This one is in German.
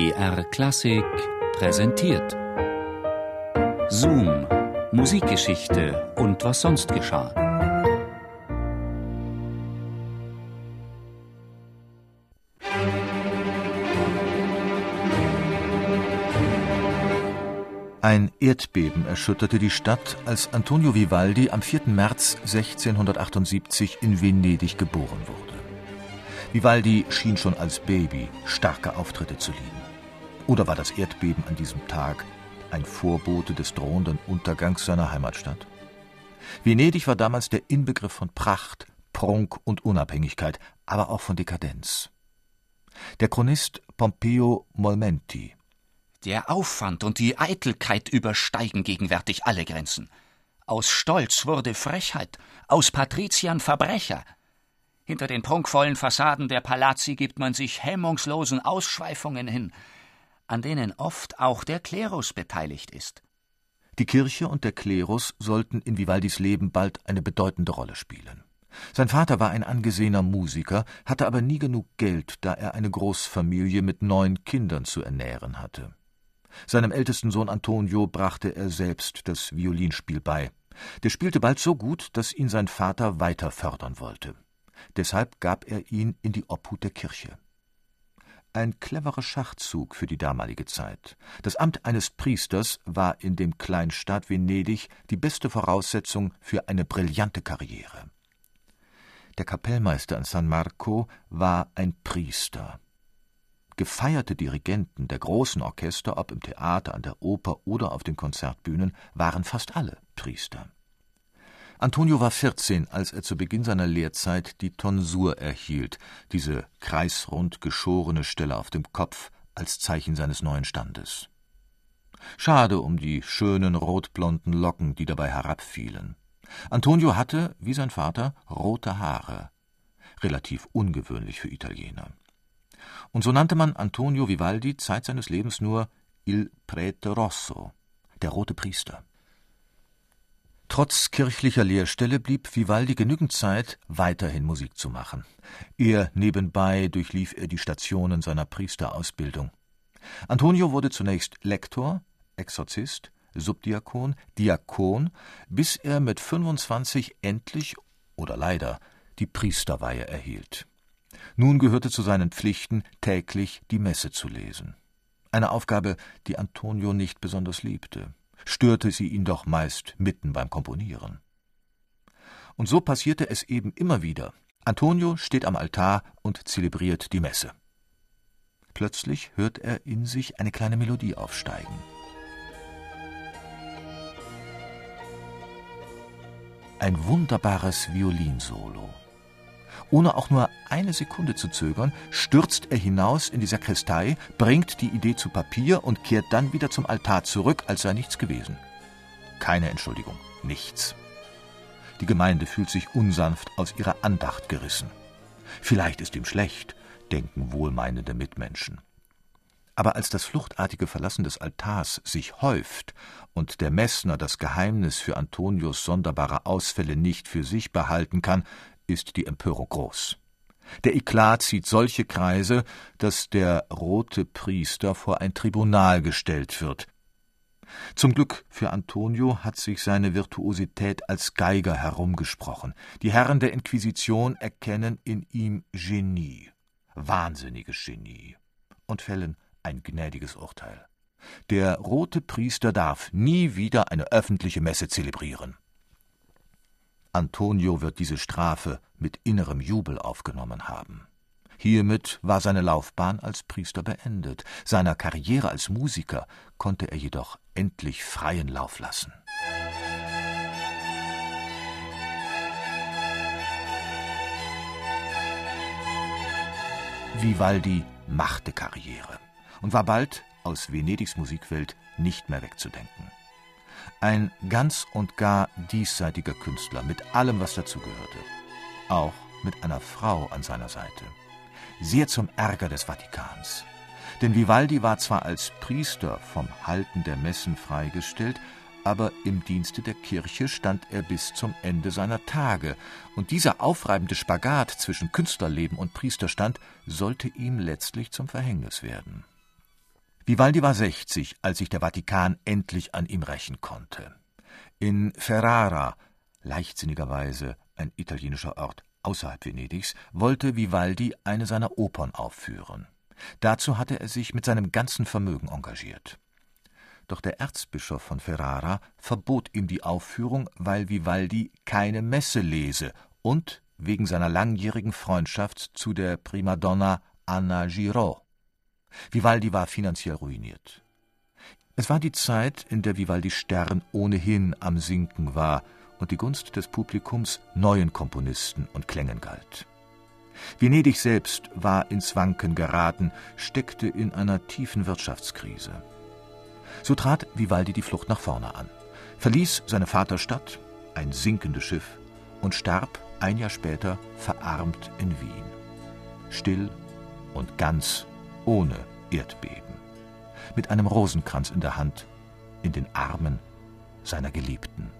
BR Klassik präsentiert. Zoom, Musikgeschichte und was sonst geschah. Ein Erdbeben erschütterte die Stadt, als Antonio Vivaldi am 4. März 1678 in Venedig geboren wurde. Vivaldi schien schon als Baby starke Auftritte zu lieben. Oder war das Erdbeben an diesem Tag ein Vorbote des drohenden Untergangs seiner Heimatstadt? Venedig war damals der Inbegriff von Pracht, Prunk und Unabhängigkeit, aber auch von Dekadenz. Der Chronist Pompeo Molmenti der Aufwand und die Eitelkeit übersteigen gegenwärtig alle Grenzen. Aus Stolz wurde Frechheit, aus Patriziern Verbrecher. Hinter den prunkvollen Fassaden der Palazzi gibt man sich hemmungslosen Ausschweifungen hin, an denen oft auch der Klerus beteiligt ist. Die Kirche und der Klerus sollten in Vivaldis Leben bald eine bedeutende Rolle spielen. Sein Vater war ein angesehener Musiker, hatte aber nie genug Geld, da er eine Großfamilie mit neun Kindern zu ernähren hatte. Seinem ältesten Sohn Antonio brachte er selbst das Violinspiel bei. Der spielte bald so gut, dass ihn sein Vater weiter fördern wollte. Deshalb gab er ihn in die Obhut der Kirche. Ein cleverer Schachzug für die damalige Zeit. Das Amt eines Priesters war in dem Kleinstaat Venedig die beste Voraussetzung für eine brillante Karriere. Der Kapellmeister in San Marco war ein Priester. Gefeierte Dirigenten der großen Orchester, ob im Theater, an der Oper oder auf den Konzertbühnen, waren fast alle Priester. Antonio war 14, als er zu Beginn seiner Lehrzeit die Tonsur erhielt, diese kreisrund geschorene Stelle auf dem Kopf als Zeichen seines neuen Standes. Schade um die schönen rotblonden Locken, die dabei herabfielen. Antonio hatte, wie sein Vater, rote Haare. Relativ ungewöhnlich für Italiener und so nannte man Antonio Vivaldi Zeit seines Lebens nur Il Prete Rosso, der rote Priester. Trotz kirchlicher Lehrstelle blieb Vivaldi genügend Zeit, weiterhin Musik zu machen. Eher nebenbei durchlief er die Stationen seiner Priesterausbildung. Antonio wurde zunächst Lektor, Exorzist, Subdiakon, Diakon, bis er mit 25 endlich oder leider die Priesterweihe erhielt. Nun gehörte zu seinen Pflichten, täglich die Messe zu lesen. Eine Aufgabe, die Antonio nicht besonders liebte, störte sie ihn doch meist mitten beim Komponieren. Und so passierte es eben immer wieder. Antonio steht am Altar und zelebriert die Messe. Plötzlich hört er in sich eine kleine Melodie aufsteigen. Ein wunderbares Violinsolo. Ohne auch nur eine Sekunde zu zögern, stürzt er hinaus in die Sakristei, bringt die Idee zu Papier und kehrt dann wieder zum Altar zurück, als sei nichts gewesen. Keine Entschuldigung, nichts. Die Gemeinde fühlt sich unsanft aus ihrer Andacht gerissen. Vielleicht ist ihm schlecht, denken wohlmeinende Mitmenschen. Aber als das fluchtartige Verlassen des Altars sich häuft und der Messner das Geheimnis für Antonius sonderbare Ausfälle nicht für sich behalten kann, ist die Empörung groß. Der Eklat zieht solche Kreise, dass der rote Priester vor ein Tribunal gestellt wird. Zum Glück für Antonio hat sich seine Virtuosität als Geiger herumgesprochen. Die Herren der Inquisition erkennen in ihm Genie, wahnsinniges Genie, und fällen ein gnädiges Urteil. Der rote Priester darf nie wieder eine öffentliche Messe zelebrieren. Antonio wird diese Strafe mit innerem Jubel aufgenommen haben. Hiermit war seine Laufbahn als Priester beendet. Seiner Karriere als Musiker konnte er jedoch endlich freien Lauf lassen. Vivaldi machte Karriere und war bald aus Venedigs Musikwelt nicht mehr wegzudenken. Ein ganz und gar diesseitiger Künstler mit allem, was dazugehörte. Auch mit einer Frau an seiner Seite. Sehr zum Ärger des Vatikans. Denn Vivaldi war zwar als Priester vom Halten der Messen freigestellt, aber im Dienste der Kirche stand er bis zum Ende seiner Tage, und dieser aufreibende Spagat zwischen Künstlerleben und Priesterstand sollte ihm letztlich zum Verhängnis werden. Vivaldi war 60, als sich der Vatikan endlich an ihm rächen konnte. In Ferrara, leichtsinnigerweise ein italienischer Ort außerhalb Venedigs, wollte Vivaldi eine seiner Opern aufführen. Dazu hatte er sich mit seinem ganzen Vermögen engagiert. Doch der Erzbischof von Ferrara verbot ihm die Aufführung, weil Vivaldi keine Messe lese und wegen seiner langjährigen Freundschaft zu der Primadonna Anna Giraud. Vivaldi war finanziell ruiniert. Es war die Zeit, in der Vivaldis Stern ohnehin am Sinken war und die Gunst des Publikums neuen Komponisten und Klängen galt. Venedig selbst war ins Wanken geraten, steckte in einer tiefen Wirtschaftskrise. So trat Vivaldi die Flucht nach vorne an, verließ seine Vaterstadt, ein sinkendes Schiff, und starb ein Jahr später verarmt in Wien. Still und ganz ohne Erdbeben, mit einem Rosenkranz in der Hand, in den Armen seiner Geliebten.